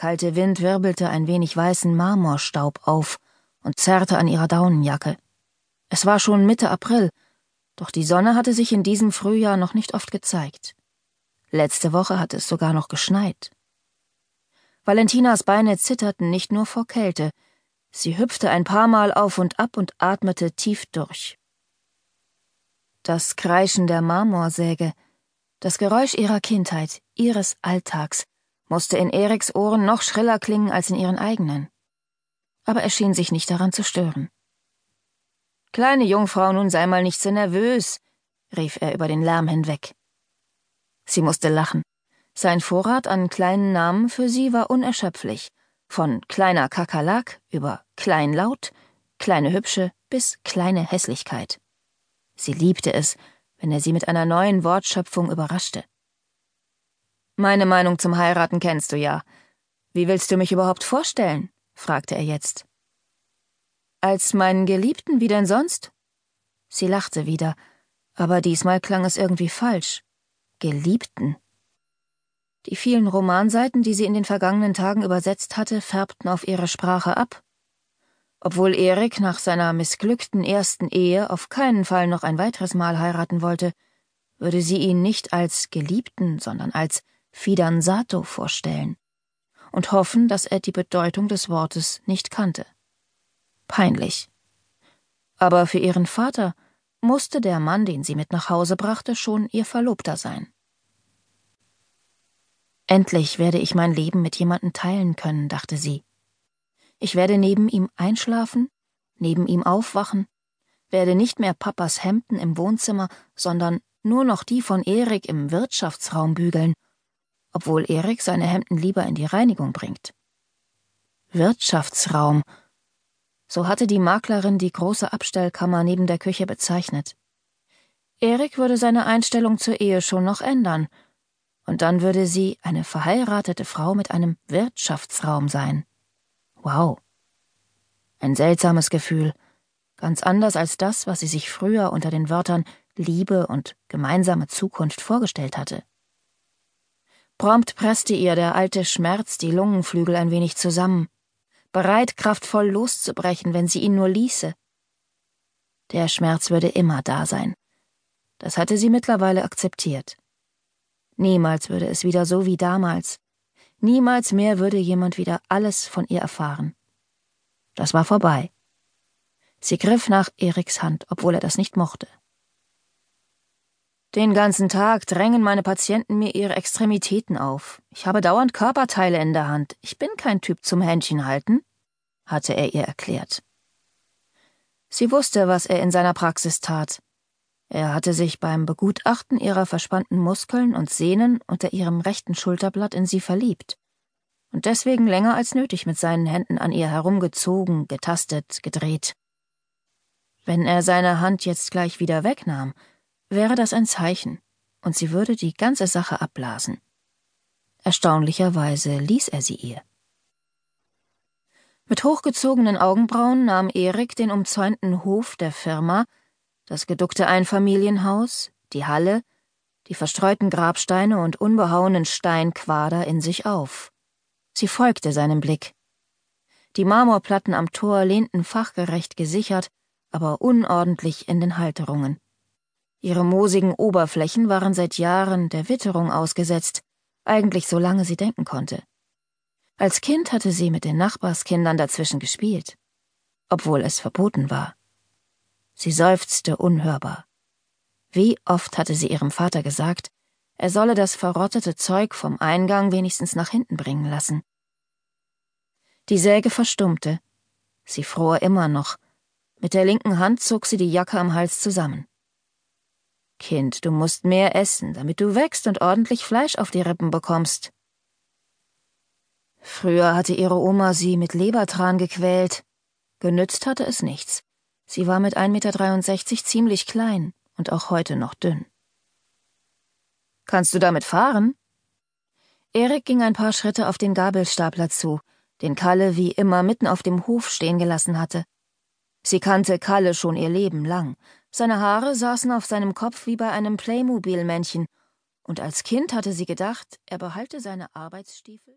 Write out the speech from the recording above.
kalte Wind wirbelte ein wenig weißen Marmorstaub auf und zerrte an ihrer Daunenjacke. Es war schon Mitte April, doch die Sonne hatte sich in diesem Frühjahr noch nicht oft gezeigt. Letzte Woche hatte es sogar noch geschneit. Valentinas Beine zitterten nicht nur vor Kälte, sie hüpfte ein paar Mal auf und ab und atmete tief durch. Das Kreischen der Marmorsäge, das Geräusch ihrer Kindheit, ihres Alltags, musste in Eriks Ohren noch schriller klingen als in ihren eigenen. Aber er schien sich nicht daran zu stören. Kleine Jungfrau, nun sei mal nicht so nervös, rief er über den Lärm hinweg. Sie musste lachen. Sein Vorrat an kleinen Namen für sie war unerschöpflich, von kleiner Kakerlak über kleinlaut, kleine Hübsche bis kleine Hässlichkeit. Sie liebte es, wenn er sie mit einer neuen Wortschöpfung überraschte. Meine Meinung zum Heiraten kennst du ja. Wie willst du mich überhaupt vorstellen? fragte er jetzt. Als meinen Geliebten, wie denn sonst? Sie lachte wieder, aber diesmal klang es irgendwie falsch. Geliebten. Die vielen Romanseiten, die sie in den vergangenen Tagen übersetzt hatte, färbten auf ihre Sprache ab. Obwohl Erik nach seiner missglückten ersten Ehe auf keinen Fall noch ein weiteres Mal heiraten wollte, würde sie ihn nicht als Geliebten, sondern als Fidanzato vorstellen und hoffen, dass er die Bedeutung des Wortes nicht kannte. Peinlich. Aber für ihren Vater musste der Mann, den sie mit nach Hause brachte, schon ihr Verlobter sein. Endlich werde ich mein Leben mit jemandem teilen können, dachte sie. Ich werde neben ihm einschlafen, neben ihm aufwachen, werde nicht mehr Papas Hemden im Wohnzimmer, sondern nur noch die von Erik im Wirtschaftsraum bügeln obwohl Erik seine Hemden lieber in die Reinigung bringt. Wirtschaftsraum. So hatte die Maklerin die große Abstellkammer neben der Küche bezeichnet. Erik würde seine Einstellung zur Ehe schon noch ändern, und dann würde sie eine verheiratete Frau mit einem Wirtschaftsraum sein. Wow. Ein seltsames Gefühl, ganz anders als das, was sie sich früher unter den Wörtern Liebe und gemeinsame Zukunft vorgestellt hatte. Prompt presste ihr der alte Schmerz die Lungenflügel ein wenig zusammen, bereit, kraftvoll loszubrechen, wenn sie ihn nur ließe. Der Schmerz würde immer da sein. Das hatte sie mittlerweile akzeptiert. Niemals würde es wieder so wie damals. Niemals mehr würde jemand wieder alles von ihr erfahren. Das war vorbei. Sie griff nach Eriks Hand, obwohl er das nicht mochte. Den ganzen Tag drängen meine Patienten mir ihre Extremitäten auf. Ich habe dauernd Körperteile in der Hand. Ich bin kein Typ zum Händchen halten, hatte er ihr erklärt. Sie wusste, was er in seiner Praxis tat. Er hatte sich beim Begutachten ihrer verspannten Muskeln und Sehnen unter ihrem rechten Schulterblatt in sie verliebt und deswegen länger als nötig mit seinen Händen an ihr herumgezogen, getastet, gedreht. Wenn er seine Hand jetzt gleich wieder wegnahm, wäre das ein Zeichen, und sie würde die ganze Sache abblasen. Erstaunlicherweise ließ er sie ihr. Mit hochgezogenen Augenbrauen nahm Erik den umzäunten Hof der Firma, das geduckte Einfamilienhaus, die Halle, die verstreuten Grabsteine und unbehauenen Steinquader in sich auf. Sie folgte seinem Blick. Die Marmorplatten am Tor lehnten fachgerecht gesichert, aber unordentlich in den Halterungen. Ihre moosigen Oberflächen waren seit Jahren der Witterung ausgesetzt, eigentlich so lange sie denken konnte. Als Kind hatte sie mit den Nachbarskindern dazwischen gespielt, obwohl es verboten war. Sie seufzte unhörbar. Wie oft hatte sie ihrem Vater gesagt, er solle das verrottete Zeug vom Eingang wenigstens nach hinten bringen lassen. Die Säge verstummte. Sie fror immer noch. Mit der linken Hand zog sie die Jacke am Hals zusammen. Kind, du musst mehr essen, damit du wächst und ordentlich Fleisch auf die Rippen bekommst. Früher hatte ihre Oma sie mit Lebertran gequält. Genützt hatte es nichts. Sie war mit 1,63 Meter ziemlich klein und auch heute noch dünn. Kannst du damit fahren? Erik ging ein paar Schritte auf den Gabelstapler zu, den Kalle wie immer mitten auf dem Hof stehen gelassen hatte. Sie kannte Kalle schon ihr Leben lang, seine Haare saßen auf seinem Kopf wie bei einem Playmobil-Männchen, und als Kind hatte sie gedacht, er behalte seine Arbeitsstiefel